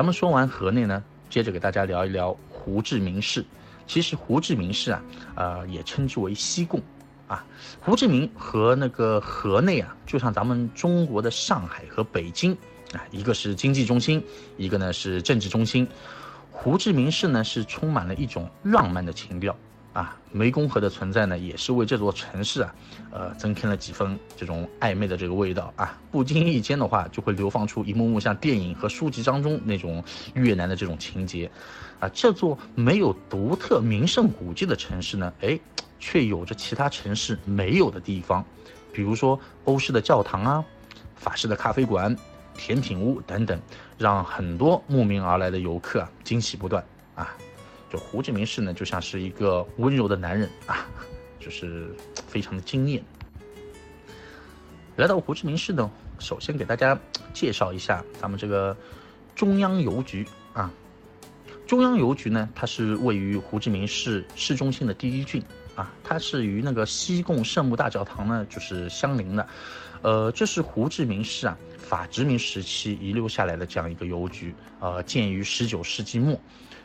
咱们说完河内呢，接着给大家聊一聊胡志明市。其实胡志明市啊，呃，也称之为西贡。啊，胡志明和那个河内啊，就像咱们中国的上海和北京啊，一个是经济中心，一个呢是政治中心。胡志明市呢是充满了一种浪漫的情调啊，湄公河的存在呢，也是为这座城市啊，呃，增添了几分这种暧昧的这个味道啊。不经意间的话，就会流放出一幕幕像电影和书籍当中那种越南的这种情节啊。这座没有独特名胜古迹的城市呢，哎。却有着其他城市没有的地方，比如说欧式的教堂啊，法式的咖啡馆、甜品屋等等，让很多慕名而来的游客啊惊喜不断啊！就胡志明市呢，就像是一个温柔的男人啊，就是非常的惊艳。来到胡志明市呢，首先给大家介绍一下咱们这个中央邮局啊。中央邮局呢，它是位于胡志明市市中心的第一郡。啊，它是与那个西贡圣母大教堂呢，就是相邻的，呃，这是胡志明市啊法殖民时期遗留下来的这样一个邮局，呃，建于十九世纪末，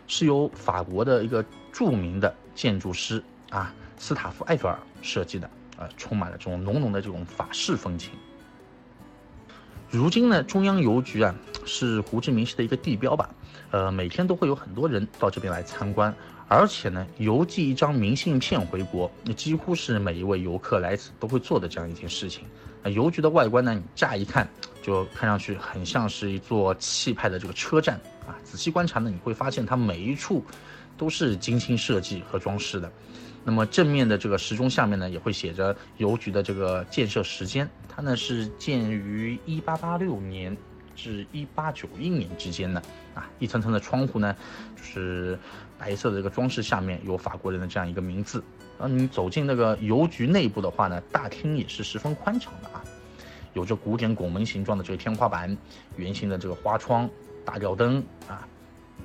是由法国的一个著名的建筑师啊斯塔夫埃菲尔设计的，呃，充满了这种浓浓的这种法式风情。如今呢，中央邮局啊是胡志明市的一个地标吧，呃，每天都会有很多人到这边来参观。而且呢，邮寄一张明信片回国，那几乎是每一位游客来此都会做的这样一件事情。那邮局的外观呢，你乍一看就看上去很像是一座气派的这个车站啊。仔细观察呢，你会发现它每一处都是精心设计和装饰的。那么正面的这个时钟下面呢，也会写着邮局的这个建设时间，它呢是建于一八八六年。至一八九一年之间的，啊，一层层的窗户呢，就是白色的这个装饰，下面有法国人的这样一个名字。啊，你走进那个邮局内部的话呢，大厅也是十分宽敞的啊，有着古典拱门形状的这个天花板，圆形的这个花窗，大吊灯啊，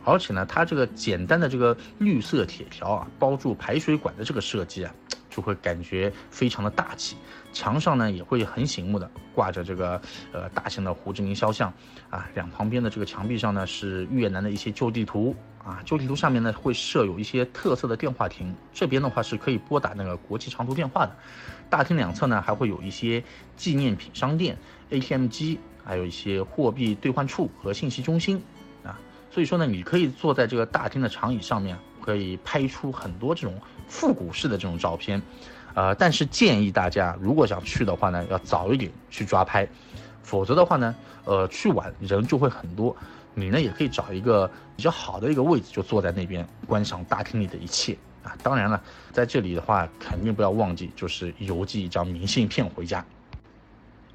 而且呢，它这个简单的这个绿色铁条啊，包住排水管的这个设计啊。就会感觉非常的大气，墙上呢也会很醒目的挂着这个呃大型的胡志明肖像啊，两旁边的这个墙壁上呢是越南的一些旧地图啊，旧地图上面呢会设有一些特色的电话亭，这边的话是可以拨打那个国际长途电话的。大厅两侧呢还会有一些纪念品商店、ATM 机，还有一些货币兑换处和信息中心啊，所以说呢，你可以坐在这个大厅的长椅上面。可以拍出很多这种复古式的这种照片，呃，但是建议大家如果想去的话呢，要早一点去抓拍，否则的话呢，呃，去晚人就会很多。你呢也可以找一个比较好的一个位置，就坐在那边观赏大厅里的一切啊。当然了，在这里的话，肯定不要忘记就是邮寄一张明信片回家。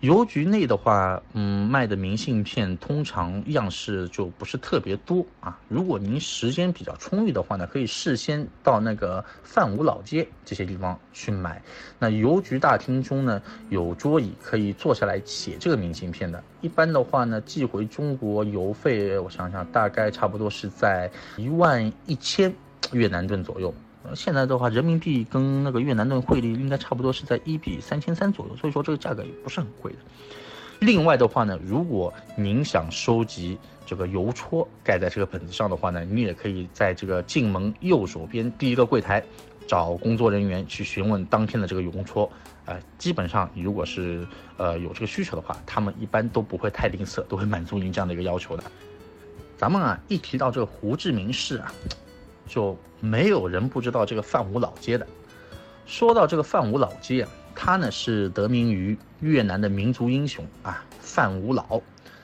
邮局内的话，嗯，卖的明信片通常样式就不是特别多啊。如果您时间比较充裕的话呢，可以事先到那个范武老街这些地方去买。那邮局大厅中呢，有桌椅可以坐下来写这个明信片的。一般的话呢，寄回中国邮费，我想想，大概差不多是在一万一千越南盾左右。现在的话，人民币跟那个越南盾汇率应该差不多是在一比三千三左右，所以说这个价格也不是很贵的。另外的话呢，如果您想收集这个邮戳盖在这个本子上的话呢，你也可以在这个进门右手边第一个柜台找工作人员去询问当天的这个邮戳。呃，基本上如果是呃有这个需求的话，他们一般都不会太吝啬，都会满足您这样的一个要求的。咱们啊，一提到这个胡志明市啊。就没有人不知道这个范武老街的。说到这个范武老街啊，它呢是得名于越南的民族英雄啊范武老。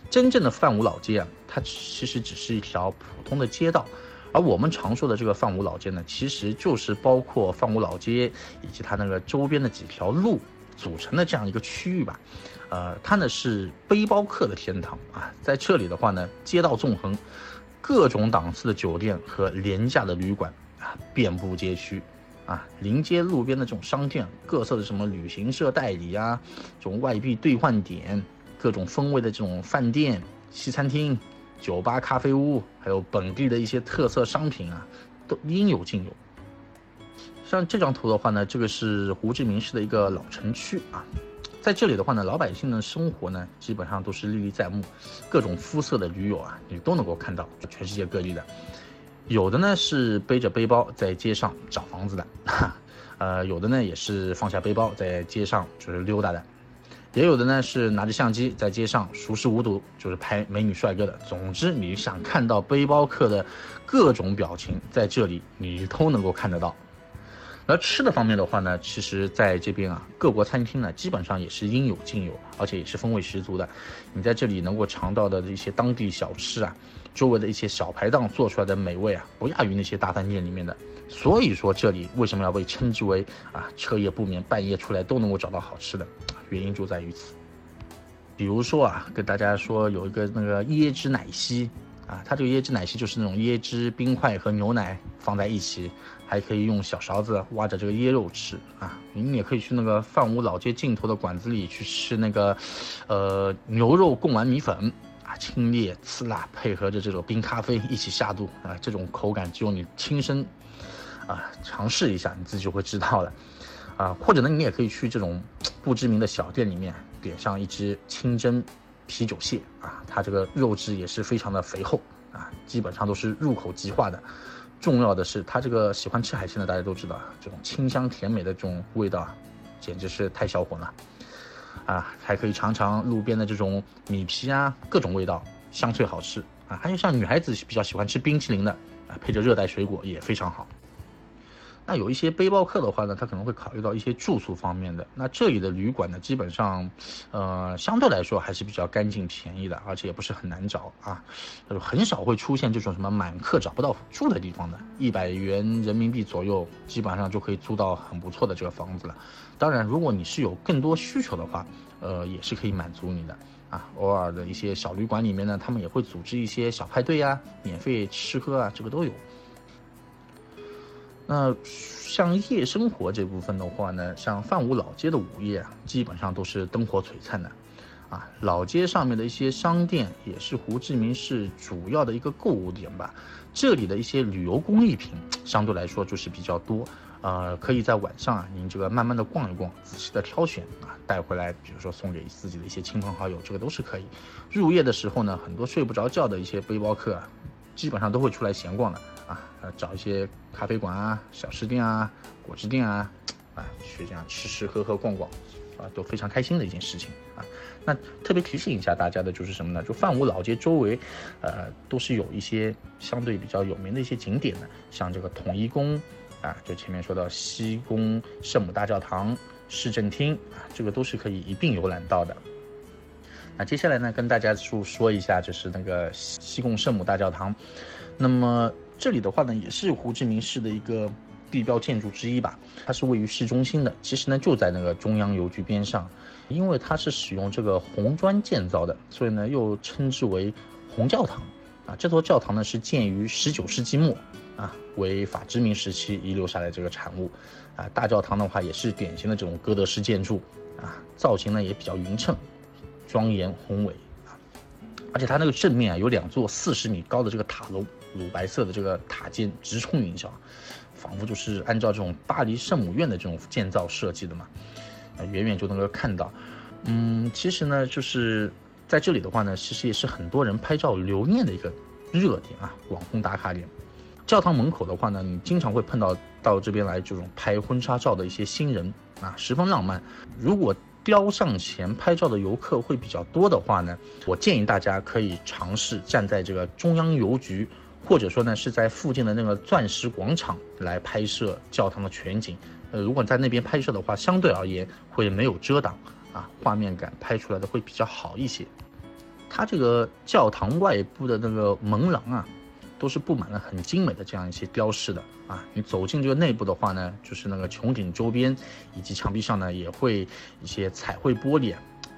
真正的范武老街啊，它其实只是一条普通的街道，而我们常说的这个范武老街呢，其实就是包括范武老街以及它那个周边的几条路组成的这样一个区域吧。呃，它呢是背包客的天堂啊，在这里的话呢，街道纵横。各种档次的酒店和廉价的旅馆啊，遍布街区，啊，临街路边的这种商店，各色的什么旅行社代理啊，这种外币兑换点，各种风味的这种饭店、西餐厅、酒吧、咖啡屋，还有本地的一些特色商品啊，都应有尽有。像这张图的话呢，这个是胡志明市的一个老城区啊，在这里的话呢，老百姓的生活呢，基本上都是历历在目，各种肤色的驴友啊，你都能够看到，全世界各地的。有的呢是背着背包在街上找房子的，呃，有的呢也是放下背包在街上就是溜达的，也有的呢是拿着相机在街上熟视无睹，就是拍美女帅哥的。总之，你想看到背包客的各种表情，在这里你都能够看得到。而吃的方面的话呢，其实在这边啊，各国餐厅呢基本上也是应有尽有，而且也是风味十足的。你在这里能够尝到的一些当地小吃啊，周围的一些小排档做出来的美味啊，不亚于那些大饭店里面的。所以说这里为什么要被称之为啊彻夜不眠，半夜出来都能够找到好吃的，原因就在于此。比如说啊，跟大家说有一个那个椰汁奶昔。啊，它这个椰汁奶昔就是那种椰汁、冰块和牛奶放在一起，还可以用小勺子挖着这个椰肉吃啊。你也可以去那个范屋老街尽头的馆子里去吃那个，呃，牛肉贡丸米粉啊，清冽刺辣，配合着这种冰咖啡一起下肚啊，这种口感只有你亲身啊尝试一下，你自己就会知道了啊。或者呢，你也可以去这种不知名的小店里面点上一支清蒸。啤酒蟹啊，它这个肉质也是非常的肥厚啊，基本上都是入口即化的。重要的是，它这个喜欢吃海鲜的大家都知道，这种清香甜美的这种味道，简直是太销魂了啊！还可以尝尝路边的这种米皮啊，各种味道香脆好吃啊。还有像女孩子比较喜欢吃冰淇淋的啊，配着热带水果也非常好。那有一些背包客的话呢，他可能会考虑到一些住宿方面的。那这里的旅馆呢，基本上，呃，相对来说还是比较干净便宜的，而且也不是很难找啊，很少会出现这种什么满客找不到住的地方的。一百元人民币左右，基本上就可以租到很不错的这个房子了。当然，如果你是有更多需求的话，呃，也是可以满足你的啊。偶尔的一些小旅馆里面呢，他们也会组织一些小派对呀，免费吃喝啊，这个都有。那像夜生活这部分的话呢，像范武老街的午夜啊，基本上都是灯火璀璨的，啊，老街上面的一些商店也是胡志明市主要的一个购物点吧。这里的一些旅游工艺品相对来说就是比较多，呃，可以在晚上啊，您这个慢慢的逛一逛，仔细的挑选啊，带回来，比如说送给自己的一些亲朋好友，这个都是可以。入夜的时候呢，很多睡不着觉的一些背包客啊，基本上都会出来闲逛的。呃，找一些咖啡馆啊、小吃店啊、果汁店啊，啊，去这样吃吃喝喝逛逛，啊，都非常开心的一件事情啊。那特别提醒一下大家的就是什么呢？就范武老街周围，呃，都是有一些相对比较有名的一些景点的，像这个统一宫啊，就前面说到西宫圣母大教堂、市政厅啊，这个都是可以一并游览到的。那接下来呢，跟大家说说一下，就是那个西贡圣母大教堂，那么。这里的话呢，也是胡志明市的一个地标建筑之一吧。它是位于市中心的，其实呢就在那个中央邮局边上。因为它是使用这个红砖建造的，所以呢又称之为红教堂。啊，这座教堂呢是建于十九世纪末，啊，为法殖民时期遗留下来这个产物。啊，大教堂的话也是典型的这种哥德式建筑，啊，造型呢也比较匀称、庄严宏伟。啊，而且它那个正面啊有两座四十米高的这个塔楼。乳白色的这个塔尖直冲云霄，仿佛就是按照这种巴黎圣母院的这种建造设计的嘛，啊，远远就能够看到。嗯，其实呢，就是在这里的话呢，其实也是很多人拍照留念的一个热点啊，网红打卡点。教堂门口的话呢，你经常会碰到到这边来这种拍婚纱照的一些新人啊，十分浪漫。如果雕像前拍照的游客会比较多的话呢，我建议大家可以尝试站在这个中央邮局。或者说呢，是在附近的那个钻石广场来拍摄教堂的全景。呃，如果在那边拍摄的话，相对而言会没有遮挡啊，画面感拍出来的会比较好一些。它这个教堂外部的那个门廊啊，都是布满了很精美的这样一些雕饰的啊。你走进这个内部的话呢，就是那个穹顶周边以及墙壁上呢，也会一些彩绘玻璃。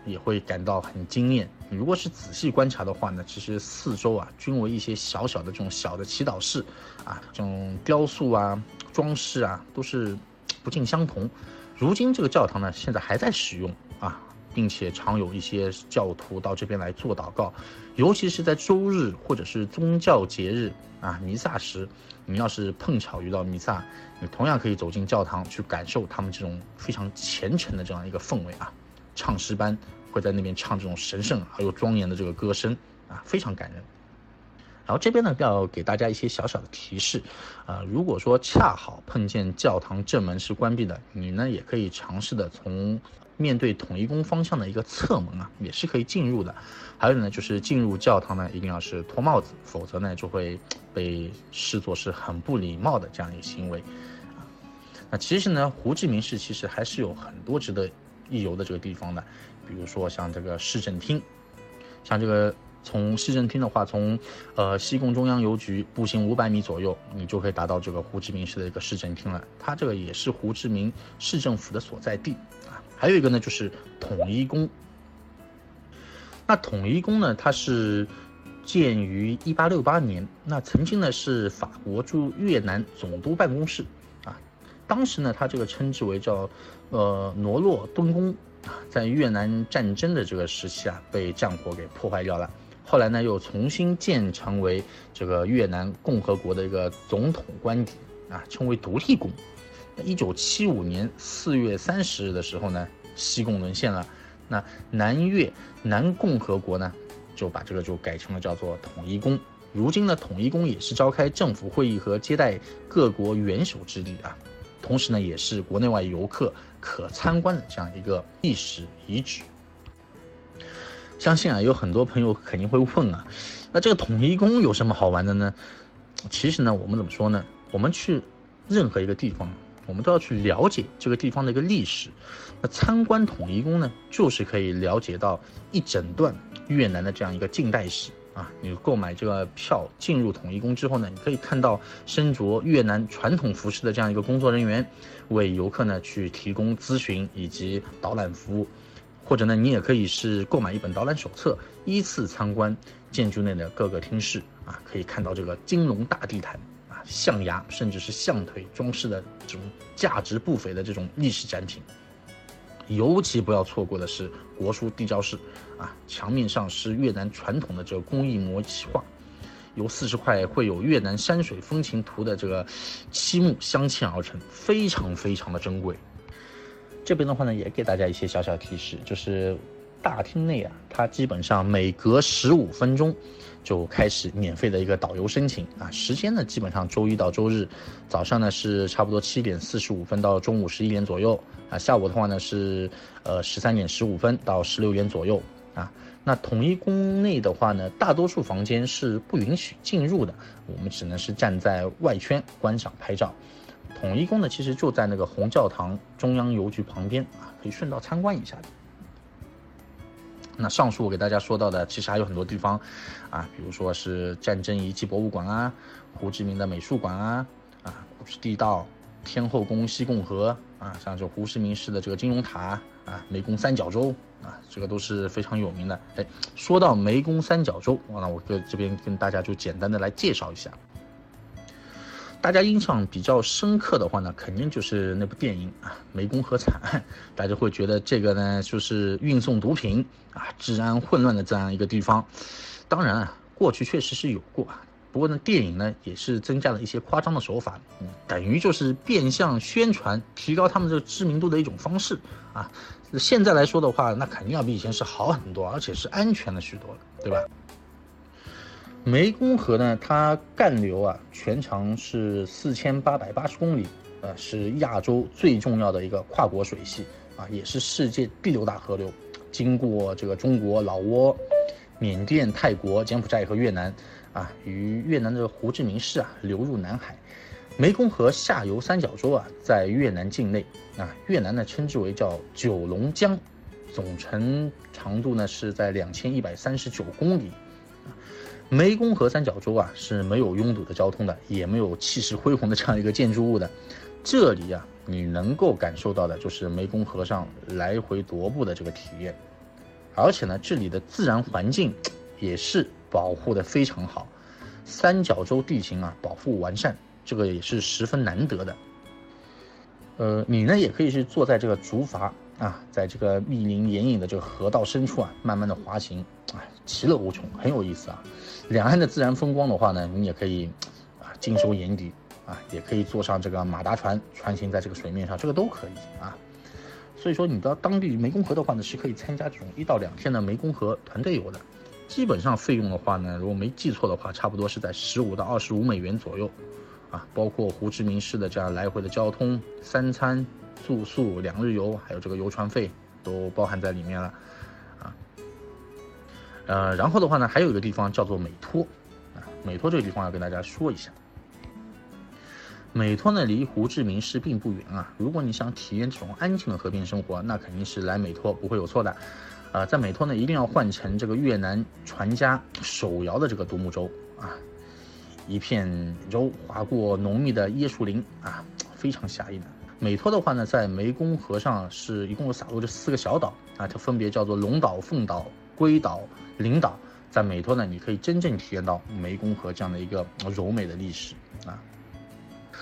也会感到很惊艳。如果是仔细观察的话呢，其实四周啊均为一些小小的这种小的祈祷室，啊，这种雕塑啊、装饰啊都是不尽相同。如今这个教堂呢，现在还在使用啊，并且常有一些教徒到这边来做祷告，尤其是在周日或者是宗教节日啊弥撒时，你要是碰巧遇到弥撒，你同样可以走进教堂去感受他们这种非常虔诚的这样一个氛围啊。唱诗班会在那边唱这种神圣而又庄严的这个歌声啊，非常感人。然后这边呢，要给大家一些小小的提示，啊，如果说恰好碰见教堂正门是关闭的，你呢也可以尝试的从面对统一宫方向的一个侧门啊，也是可以进入的。还有呢，就是进入教堂呢，一定要是脱帽子，否则呢就会被视作是很不礼貌的这样一个行为。啊，那其实呢，胡志明市其实还是有很多值得一游的这个地方的，比如说像这个市政厅，像这个。从市政厅的话，从呃西贡中央邮局步行五百米左右，你就可以达到这个胡志明市的一个市政厅了。它这个也是胡志明市政府的所在地啊。还有一个呢，就是统一宫。那统一宫呢，它是建于一八六八年，那曾经呢是法国驻越南总督办公室。当时呢，它这个称之为叫呃罗洛敦宫啊，在越南战争的这个时期啊，被战火给破坏掉了。后来呢，又重新建成为这个越南共和国的一个总统官邸啊，称为独立宫。一九七五年四月三十日的时候呢，西贡沦陷了，那南越南共和国呢，就把这个就改成了叫做统一宫。如今呢，统一宫也是召开政府会议和接待各国元首之地啊，同时呢，也是国内外游客可参观的这样一个历史遗址。相信啊，有很多朋友肯定会问啊，那这个统一宫有什么好玩的呢？其实呢，我们怎么说呢？我们去任何一个地方，我们都要去了解这个地方的一个历史。那参观统一宫呢，就是可以了解到一整段越南的这样一个近代史啊。你购买这个票进入统一宫之后呢，你可以看到身着越南传统服饰的这样一个工作人员，为游客呢去提供咨询以及导览服务。或者呢，你也可以是购买一本导览手册，依次参观建筑内的各个厅室啊，可以看到这个金龙大地毯啊、象牙甚至是象腿装饰的这种价值不菲的这种历史展品。尤其不要错过的是国书地招室啊，墙面上是越南传统的这个工艺模漆画，由四十块绘有越南山水风情图的这个漆木镶嵌而成，非常非常的珍贵。这边的话呢，也给大家一些小小提示，就是大厅内啊，它基本上每隔十五分钟就开始免费的一个导游申请啊，时间呢基本上周一到周日，早上呢是差不多七点四十五分到中午十一点左右啊，下午的话呢是呃十三点十五分到十六点左右啊。那统一宫内的话呢，大多数房间是不允许进入的，我们只能是站在外圈观赏拍照。统一宫呢，其实就在那个红教堂中央邮局旁边啊，可以顺道参观一下的。那上述我给大家说到的，其实还有很多地方啊，比如说是战争遗迹博物馆啊，胡志明的美术馆啊，啊，古时地道、天后宫、西贡河啊，像这胡志明市的这个金融塔啊，湄公三角洲啊，这个都是非常有名的。哎，说到湄公三角洲，那我跟这边跟大家就简单的来介绍一下。大家印象比较深刻的话呢，肯定就是那部电影啊，《湄公河惨案》，大家会觉得这个呢就是运送毒品啊，治安混乱的这样一个地方。当然啊，过去确实是有过啊，不过呢，电影呢也是增加了一些夸张的手法，嗯，等于就是变相宣传，提高他们这个知名度的一种方式啊。现在来说的话，那肯定要比以前是好很多，而且是安全了许多，对吧？湄公河呢，它干流啊，全长是四千八百八十公里，呃，是亚洲最重要的一个跨国水系啊，也是世界第六大河流，经过这个中国、老挝、缅甸、泰国、柬埔寨和越南啊，与越南的胡志明市啊流入南海。湄公河下游三角洲啊，在越南境内啊，越南呢称之为叫九龙江，总程长度呢是在两千一百三十九公里。湄公河三角洲啊是没有拥堵的交通的，也没有气势恢宏的这样一个建筑物的。这里啊，你能够感受到的就是湄公河上来回踱步的这个体验。而且呢，这里的自然环境也是保护的非常好，三角洲地形啊保护完善，这个也是十分难得的。呃，你呢也可以是坐在这个竹筏啊，在这个密林掩影的这个河道深处啊，慢慢的滑行，哎，其乐无穷，很有意思啊。两岸的自然风光的话呢，你也可以啊尽收眼底啊，也可以坐上这个马达船穿行在这个水面上，这个都可以啊。所以说你到当地湄公河的话呢，是可以参加这种一到两天的湄公河团队游的。基本上费用的话呢，如果没记错的话，差不多是在十五到二十五美元左右，啊，包括胡志明市的这样来回的交通、三餐、住宿、两日游，还有这个游船费都包含在里面了，啊，呃，然后的话呢，还有一个地方叫做美托，啊，美托这个地方要跟大家说一下。美托呢离胡志明市并不远啊，如果你想体验这种安静的和平生活，那肯定是来美托不会有错的。啊，在美托呢一定要换乘这个越南船家手摇的这个独木舟啊，一片舟划过浓密的椰树林啊，非常惬意的。美托的话呢，在湄公河上是一共有洒落这四个小岛啊，它分别叫做龙岛、凤岛、龟岛、灵岛。在美托呢，你可以真正体验到湄公河这样的一个柔美的历史啊。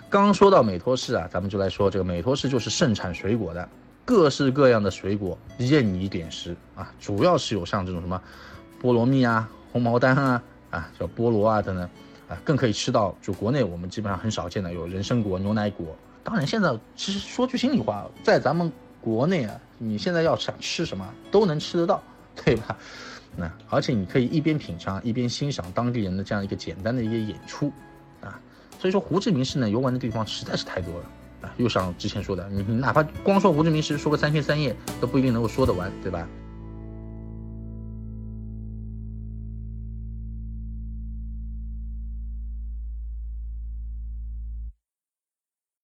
刚说到美托市啊，咱们就来说这个美托市就是盛产水果的，各式各样的水果任你点食啊，主要是有像这种什么菠萝蜜啊、红毛丹啊、啊叫菠萝啊等等啊，更可以吃到就国内我们基本上很少见的有人参果、牛奶果。当然现在其实说句心里话，在咱们国内啊，你现在要想吃什么都能吃得到，对吧？那而且你可以一边品尝一边欣赏当地人的这样一个简单的一个演出。啊所以说胡志明市呢，游玩的地方实在是太多了啊！又像之前说的，你你哪怕光说胡志明市，说个三天三夜都不一定能够说得完，对吧？